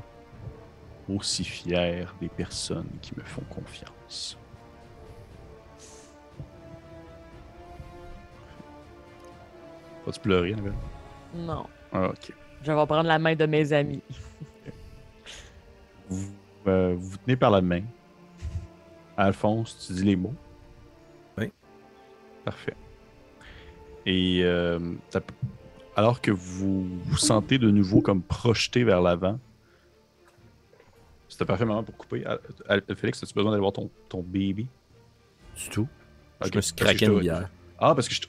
aussi fier des personnes qui me font confiance. Vas-tu pleurer, Annabelle? Non. Ah, ok. Je vais prendre la main de mes amis. Vous, euh, vous tenez par la main. Alphonse, tu dis les mots. Oui. Parfait. Et euh, ça alors que vous vous sentez de nouveau comme projeté vers l'avant, c'est un parfait moment pour couper. Al- Al- Félix, as-tu besoin d'aller voir ton, ton baby? Du tout. Je me suis craqué une bière. Ah, parce que je.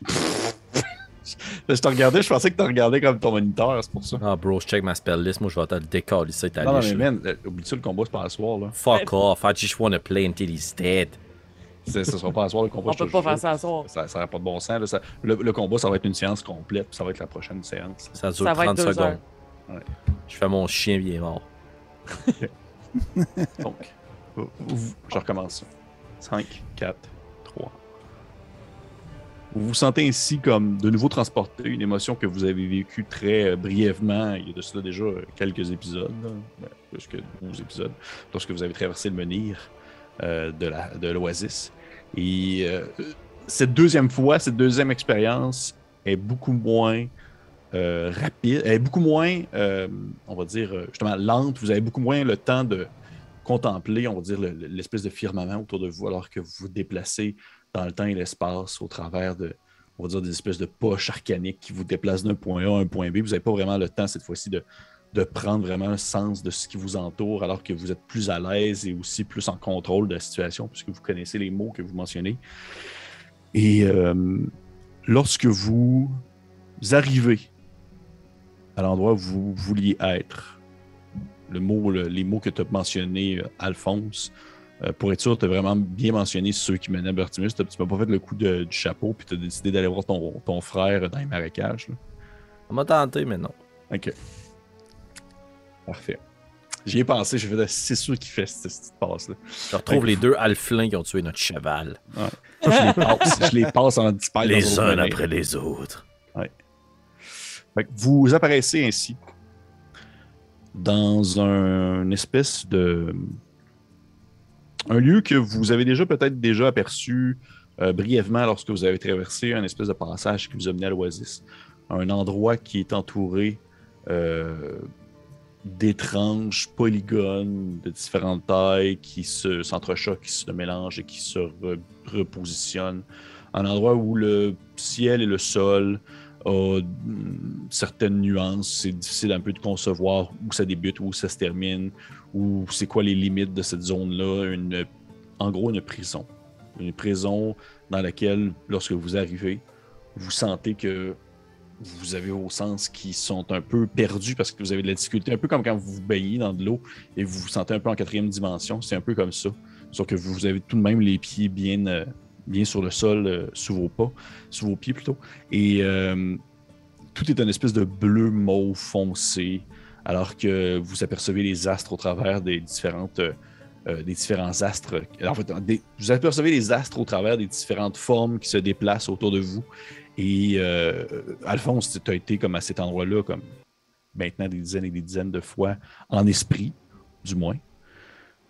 Je te regardais, je pensais que tu regardais comme ton moniteur, c'est pour ça. Ah, bro, je check ma spell list. Moi, je vais te le décaler, ça, ta Non, non, mais man, euh, oublie ça, le combat, c'est pas à soir, là. Fuck off. I just wanna play until he's dead. C'est- Ce sera pas à soir, le combat. On peut pas faire ça à soir. Ça n'a pas de bon sens. là. Ça- le, le combat, ça va être une séance complète, puis ça va être la prochaine séance. Ça dure Ça va être 30 deux secondes. Ouais. Je fais mon chien bien mort. Donc, je recommence. 5, 4, 3. Vous vous sentez ainsi comme de nouveau transporté, une émotion que vous avez vécue très euh, brièvement, il y a de cela déjà euh, quelques épisodes, plus que 12 épisodes, lorsque vous avez traversé le menhir euh, de l'Oasis. Et cette deuxième fois, cette deuxième expérience est beaucoup moins rapide, elle est beaucoup moins, on va dire, justement lente. Vous avez beaucoup moins le temps de contempler, on va dire, le- l'espèce de firmament autour de vous, alors que vous vous déplacez dans le temps et l'espace au travers de, on va dire, des espèces de poches arcaniques qui vous déplacent d'un point A à un point B. Vous n'avez pas vraiment le temps cette fois-ci de, de prendre vraiment le sens de ce qui vous entoure, alors que vous êtes plus à l'aise et aussi plus en contrôle de la situation, puisque vous connaissez les mots que vous mentionnez. Et euh, lorsque vous arrivez à l'endroit où vous vouliez être, les mots que tu as mentionnés, euh, Alphonse, euh, pour être sûr, tu as vraiment bien mentionné ceux qui menaient Bertimus. Tu m'as pas fait le coup de- du chapeau, puis tu as décidé d'aller voir ton, ton frère dans les marécages. là. On m'a tenté, mais non. Ok. Parfait. J'y ai pensé, j'ai fait, c'est sûr qu'il fait cette petite passe-là. Je retrouve Ouais. les deux alflins qui ont tué notre cheval. Ça, je les passe, je les passe en disparaître. dans Les uns après les autres. Fait que vous apparaissez ainsi dans un une espèce de un lieu que vous avez déjà peut-être déjà aperçu euh, brièvement lorsque vous avez traversé un espèce de passage qui vous a mené à l'Oasis. Un endroit qui est entouré euh, d'étranges polygones de différentes tailles qui se s'entrechoquent, qui se mélangent et qui se re- repositionnent. Un endroit où le ciel et le sol a mm, certaines nuances. C'est difficile un peu de concevoir où ça débute, où ça se termine, ou c'est quoi les limites de cette zone-là. Une, en gros, une prison. Une prison dans laquelle, lorsque vous arrivez, vous sentez que vous avez vos sens qui sont un peu perdus parce que vous avez de la difficulté, un peu comme quand vous vous baignez dans de l'eau et vous vous sentez un peu en quatrième dimension. C'est un peu comme ça. Sauf que vous avez tout de même les pieds bien, euh, bien sur le sol, euh, sous vos pas, sous vos pieds plutôt. Et euh, tout est une espèce de bleu mauve foncé, alors que vous apercevez les astres au travers des différentes. euh, des différents astres. Vous apercevez les astres au travers des différentes formes qui se déplacent autour de vous. Et Alphonse, tu as été comme à cet endroit-là, comme maintenant des dizaines et des dizaines de fois, en esprit, du moins,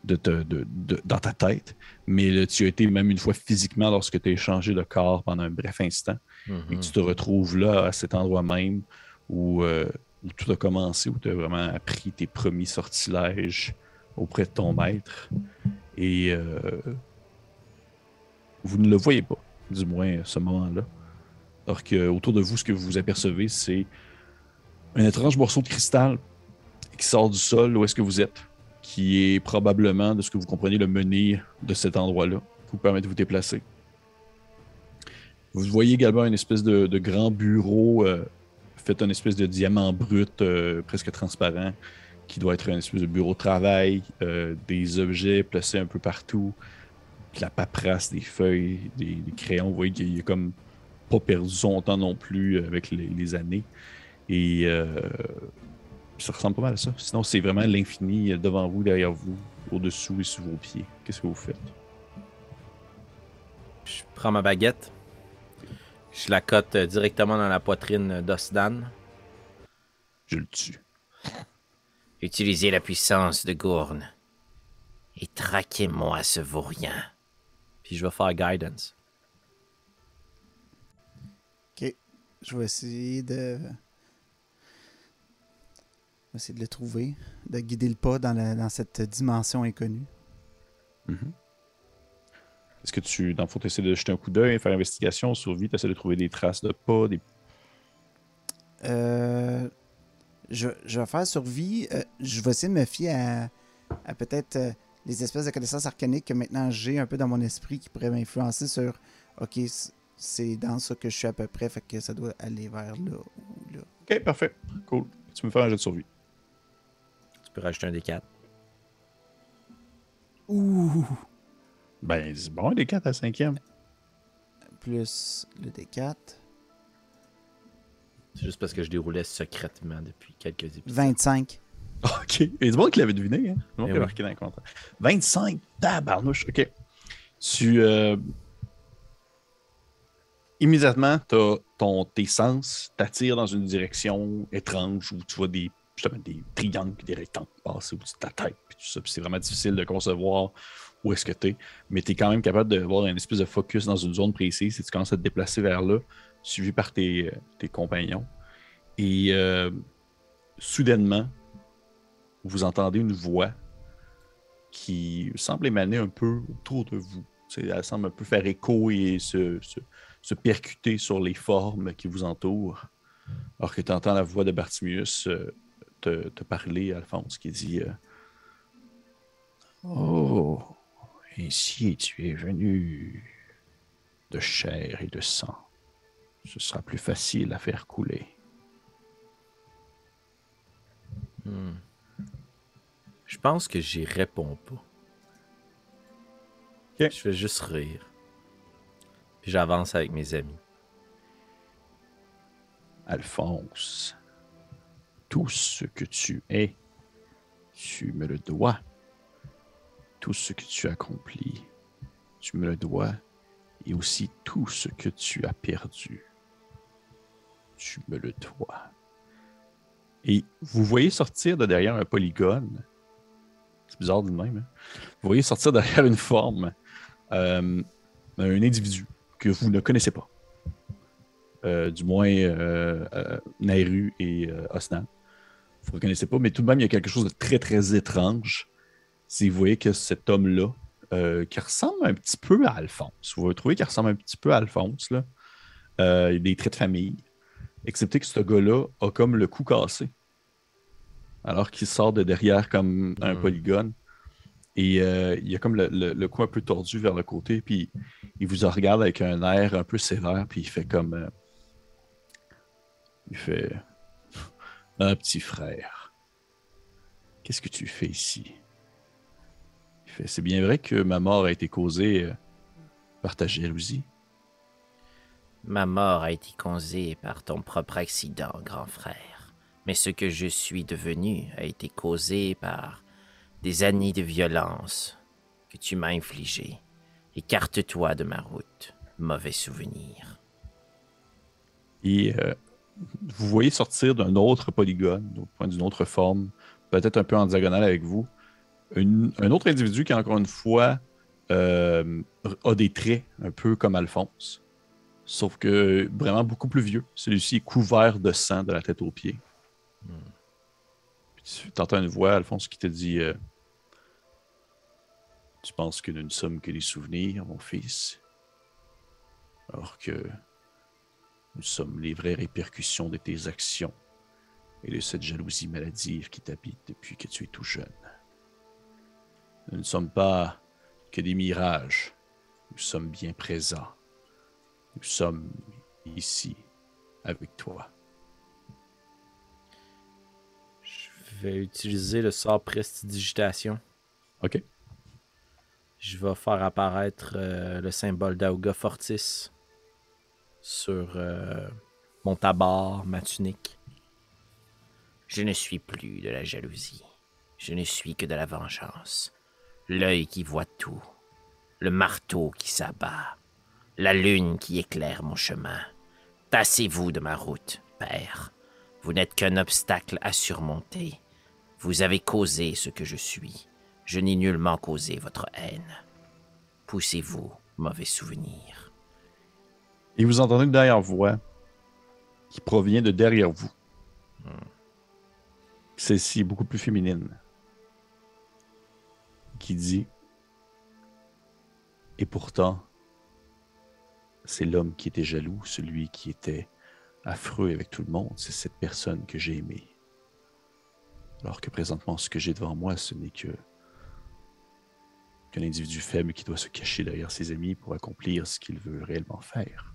de te- de- de- dans ta tête. Mais là, tu as été même une fois physiquement lorsque tu as échangé de corps pendant un bref instant. Et Mhm. tu te retrouves là, à cet endroit même, où, euh, où tout a commencé, où tu as vraiment appris tes premiers sortilèges auprès de ton maître. Et euh, vous ne le voyez pas, du moins à ce moment-là. Alors que autour de vous, ce que vous apercevez, c'est un étrange morceau de cristal qui sort du sol où est-ce que vous êtes, qui est probablement, de ce que vous comprenez, le menhir de cet endroit-là, qui vous permet de vous déplacer. Vous voyez également une espèce de, grand bureau euh, fait un espèce de diamant brut, euh, presque transparent, qui doit être un espèce de bureau de travail, euh, des objets placés un peu partout, de la paperasse, des feuilles, des, crayons. Vous voyez qu'il a comme pas perdu son temps non plus avec les, les années. Et ça ressemble pas mal à ça. Sinon, c'est vraiment l'infini devant vous, derrière vous, au-dessous et sous vos pieds. Qu'est-ce que vous faites? Je prends ma baguette. Je la cote euh, directement dans la poitrine d'Osdan. Je le tue. Utilisez la puissance de Gourne. Et traquez-moi ce vaurien. Puis je vais faire guidance. Ok. Je vais essayer de. Je vais essayer de le trouver, de guider le pas dans, la- dans cette dimension inconnue. Mhm. Est-ce que tu, dans le fond, tu essaies de jeter un coup d'œil, faire investigation, survie, tu essaies de trouver des traces de pas, des Euh, je, je vais faire survie. euh, je vais essayer de me fier à, à peut-être euh, les espèces de connaissances arcaniques que maintenant j'ai un peu dans mon esprit qui pourraient m'influencer sur OK, c'est dans ça que je suis à peu près, fait que ça doit aller vers là ou là. Ok, parfait. Cool. Tu me fais un jet de survie. Tu peux rajouter un des quatre. Ouh! Ben, c'est bon, des 4 à 5e. Plus le D4. C'est juste parce que je déroulais secrètement depuis quelques épisodes. 25. Ok. Il y a du monde qui l'avait deviné, hein? Du monde Eh qui a oui. marqué dans les commentaires. 25, tabarnouche. Ok. Tu. euh, Immédiatement, t'as ton, tes sens t'attirent dans une direction étrange où tu vois des, justement, des triangles des rectangles passer au-dessus de ta tête. Puis tout ça. Puis c'est vraiment difficile de concevoir où est-ce que tu es. Mais tu es quand même capable d'avoir une espèce de focus dans une zone précise et tu commences à te déplacer vers là, suivi par tes, euh, tes compagnons. Et euh, soudainement, vous entendez une voix qui semble émaner un peu autour de vous. Elle semble un peu faire écho et se, se- se percuter sur les formes qui vous entourent. Alors que tu entends la voix de Bartimius euh, te, te parler, Alphonse, qui dit euh, Oh, ainsi tu es venu de chair et de sang. Ce sera plus facile à faire couler. Hmm. Je pense que j'y réponds pas. Je fais juste rire. Puis j'avance avec mes amis. Alphonse, tout ce que tu es, tu me le dois. Tout ce que tu accomplis, tu me le dois. Et aussi tout ce que tu as perdu, tu me le dois. Et vous voyez sortir de derrière un polygone. C'est bizarre de même. hein? Vous voyez sortir derrière une forme euh, un individu que vous ne connaissez pas. Euh, du moins euh, Nairu et Osnan. Vous ne reconnaissez pas, mais tout de même, il y a quelque chose de très, très étrange. Si vous voyez que cet homme-là, euh, qui ressemble un petit peu à Alphonse, vous trouvez qu'il ressemble un petit peu à Alphonse, là. Euh, il a des traits de famille, excepté que ce gars-là a comme le cou cassé. Alors qu'il sort de derrière comme un Mhm. polygone. Et euh, il a comme le, le- le cou un peu tordu vers le côté, puis il vous regarde avec un air un peu sévère, puis il fait comme. il fait. Un petit frère. Qu'est-ce que tu fais ici? Il Il fait C'est bien vrai que ma mort a été causée euh, par ta jalousie. Ma mort a été causée par ton propre accident, grand frère. Mais ce que je suis devenu a été causé par des années de violence que tu m'as infligées. Écarte-toi de ma route, mauvais souvenir. Et euh, vous voyez sortir d'un autre polygone, d'une autre forme, peut-être un peu en diagonale avec vous, une- un autre individu qui, encore une fois, euh, a des traits un peu comme Alphonse. Sauf que vraiment beaucoup plus vieux. Celui-ci est couvert de sang de la tête aux pieds. Puis tu entends une voix, Alphonse, qui te dit euh, Tu penses que nous ne sommes que des souvenirs, mon fils Alors que nous sommes les vraies répercussions de tes actions et de cette jalousie maladive qui t'habite depuis que tu es tout jeune. Nous ne sommes pas que des mirages. Nous sommes bien présents. Nous sommes ici avec toi. Je vais utiliser le sort prestidigitation. OK. Je vais faire apparaître euh, le symbole d'Auga Fortis sur euh, mon tabard, ma tunique. Je ne suis plus de la jalousie. Je ne suis que de la vengeance. L'œil qui voit tout. Le marteau qui s'abat. La lune qui éclaire mon chemin. Tassez-vous de ma route, père. Vous n'êtes qu'un obstacle à surmonter. Vous avez causé ce que je suis. Je n'ai nullement causé votre haine. Poussez-vous, mauvais souvenir. Et vous entendez une dernière voix qui provient de derrière vous. Celle-ci est beaucoup plus féminine. Qui dit Et pourtant, c'est l'homme qui était jaloux, celui qui était affreux avec tout le monde, c'est cette personne que j'ai aimée. Alors que présentement, ce que j'ai devant moi, ce n'est que qu'un individu faible qui doit se cacher derrière ses amis pour accomplir ce qu'il veut réellement faire.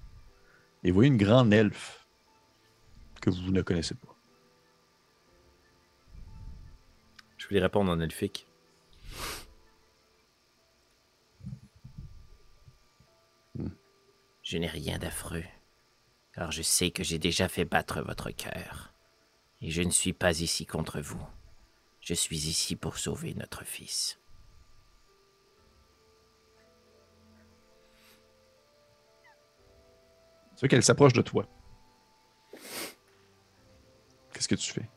Et vous voyez une grande elfe que vous ne connaissez pas. Je lui répondre en elfique. Je n'ai rien d'affreux, car je sais que j'ai déjà fait battre votre cœur. Et je ne suis pas ici contre vous. Je suis ici pour sauver notre fils. Tu vois qu'elle s'approche de toi. Qu'est-ce que tu fais?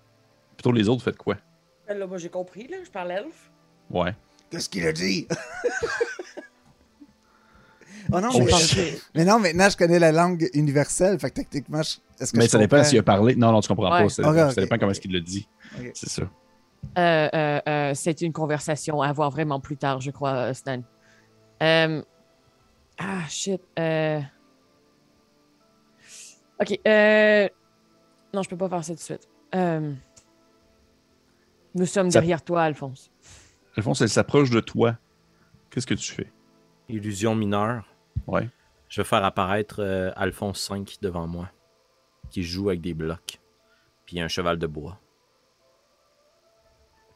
Plutôt les autres, faites quoi? Ben Là, moi, j'ai compris, là. Je parle elfe. Ouais. Qu'est-ce qu'il a dit? oh non, Oh, mais, shit. mais non, maintenant je connais la langue universelle, fait que techniquement, je- est-ce que Mais je ça dépend s'il a parlé. Non, non, tu comprends Ouais. pas. Ça, ok. dépend comment est-ce qu'il le dit. C'est ça. Euh, euh, euh, c'est une conversation à avoir vraiment plus tard, je crois, euh, Stan. Euh, Ah, shit. Ok. euh, Non, je peux pas faire ça tout de suite. Euh, Nous sommes Ça- derrière toi, Alphonse. Alphonse, elle s'approche de toi. Qu'est-ce que tu fais? Illusion mineure. Ouais. Je vais faire apparaître euh, Alphonse V devant moi, qui joue avec des blocs. Puis un cheval de bois.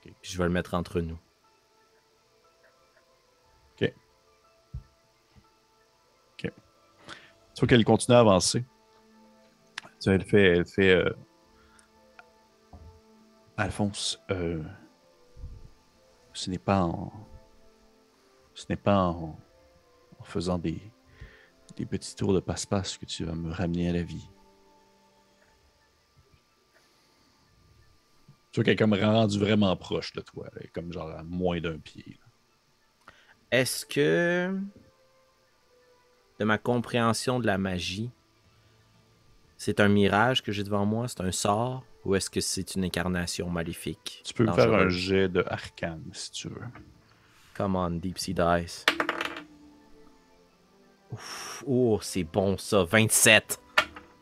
Puis je vais le mettre entre nous. Tu vois qu'elle continue à avancer. Elle fait. Elle fait euh, Alphonse, euh, ce n'est pas en. Ce n'est pas en, en faisant des, des petits tours de passe-passe que tu vas me ramener à la vie. Tu vois qu'elle est comme rendue vraiment proche de toi. Elle est comme genre à moins d'un pied. Est-ce que, de ma compréhension de la magie, c'est un mirage que j'ai devant moi, c'est un sort, ou est-ce que c'est une incarnation maléfique? Tu peux me faire un dangereuse? jet de arcane si tu veux. Come on, Deep Sea Dice. Ouf, oh, c'est bon ça. 27.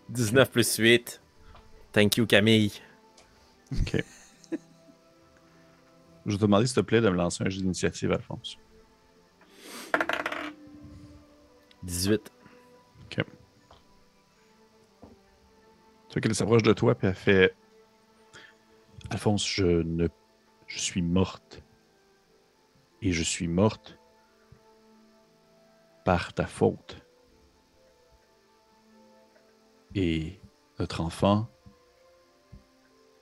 19 plus 8. Thank you, Camille. Ok. Je vais te demander, s'il te plaît, de me lancer un jeu d'initiative, Alphonse. 18. Ok. Tu vois qu'elle s'approche de toi, puis elle fait Alphonse, je ne. Je suis morte. Et je suis morte par ta faute. Et notre enfant,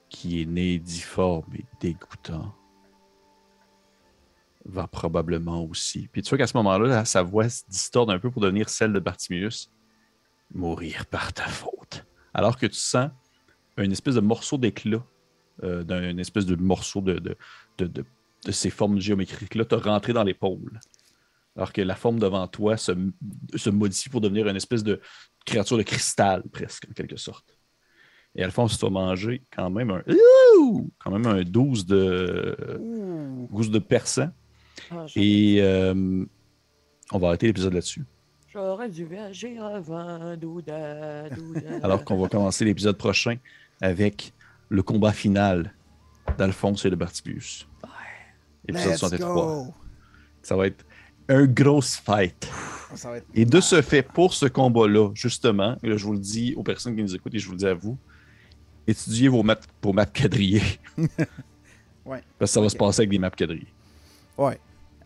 qui est né difforme et dégoûtant, va probablement aussi. Puis tu vois qu'à ce moment-là, sa voix se distorde un peu pour devenir celle de Bartimius. Mourir par ta faute. Alors que tu sens une espèce de morceau d'éclat, euh, d'un espèce de morceau de, de, de, de- de ces formes géométriques-là, te rentrer dans l'épaule. Alors que la forme devant toi se, se modifie pour devenir une espèce de créature de cristal, presque, en quelque sorte. Et Alphonse, tu vas manger quand même un, quand même un 12 de, 12 de perçant. Ah, Et euh, on va arrêter l'épisode là-dessus. J'aurais dû agir avant, douda, douda. Alors qu'on va commencer l'épisode prochain avec le combat final d'Alphonse et de Bartibius. Épisode Let's 63. go! Ça va être un gros fight. Ça va être... Et de ce fait, pour ce combat-là, justement, et là, je vous le dis aux personnes qui nous écoutent et je vous le dis à vous, étudiez vos maps, vos maps quadrillées. Ouais. Parce que ça va se passer avec des maps quadrillées. Ouais.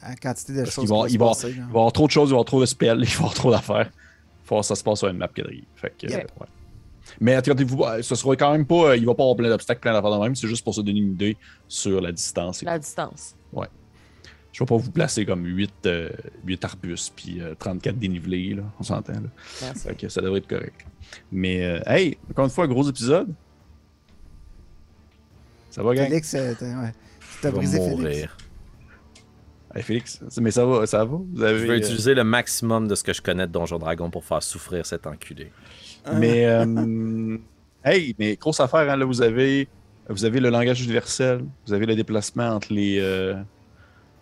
La quantité de Parce choses vont- ils vont vont- se passer, là. Il va y avoir trop de choses, il va y avoir trop de spells, il va y avoir trop d'affaires. Il faut que ça se passe sur une map quadrillée. Fait que, Yeah. euh, ouais. Mais attendez-vous, euh, ce sera quand même pas. euh, Il va pas avoir plein d'obstacles, plein d'affaires de même. C'est juste pour se donner une idée sur la distance. La distance. Je vais pas vous placer comme 8, euh, 8 arbustes puis euh, 34 dénivelés, là. On s'entend, là. Merci. Fait que ça devrait être correct. Mais, euh, hey, encore une fois, un gros épisode. Ça va, gang? Félix, euh, t'as ouais. Brisé Félix. Hey, Félix, mais ça va, ça va? Vous avez, Je vais euh, utiliser le maximum de ce que je connais de Donjon Dragon pour faire souffrir cet enculé. Mais, euh, hey, mais grosse affaire, hein, là, vous avez, vous avez le langage universel, vous avez le déplacement entre les, euh,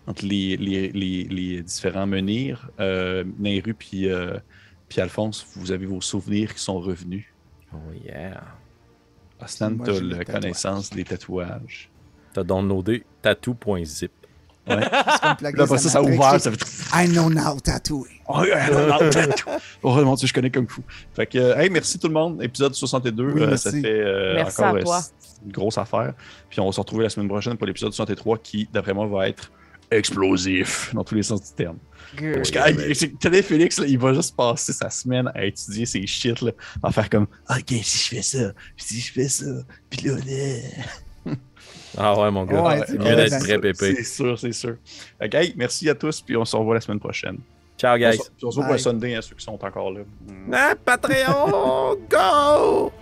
entre les, les, les, les différents menhirs. Euh, Nairu puis, euh, puis Alphonse, vous avez vos souvenirs qui sont revenus. Oh yeah. Aslan, t'as la connaissance des tatouages. T'as downloadé tattoo.zip. Ouais. Là, après ça, ça a ouvert, ça fait... I know now, tattoo. Oh, oh mon dieu, je connais comme fou. Fait que, euh, hey, merci tout le monde. Épisode 62, Oui, euh, ça fait euh, Merci encore à euh, toi. une grosse affaire. Puis on va se retrouver la semaine prochaine pour l'épisode 63 qui, d'après moi, va être explosif dans tous les sens du terme. Parce que, tenez, Félix, là, il va juste passer sa semaine à étudier ces shit, là, à faire comme Ok, si je fais ça, puis si je fais ça, puis là, là. Ah ouais, mon gars. Ouais, mieux vrai, d'être très pépé. C'est sûr, c'est sûr. Hey, merci à tous, puis on se revoit la semaine prochaine. Ciao, guys. on se revoit pour. Sunday à ceux qui sont encore là. Ah, Patreon, go!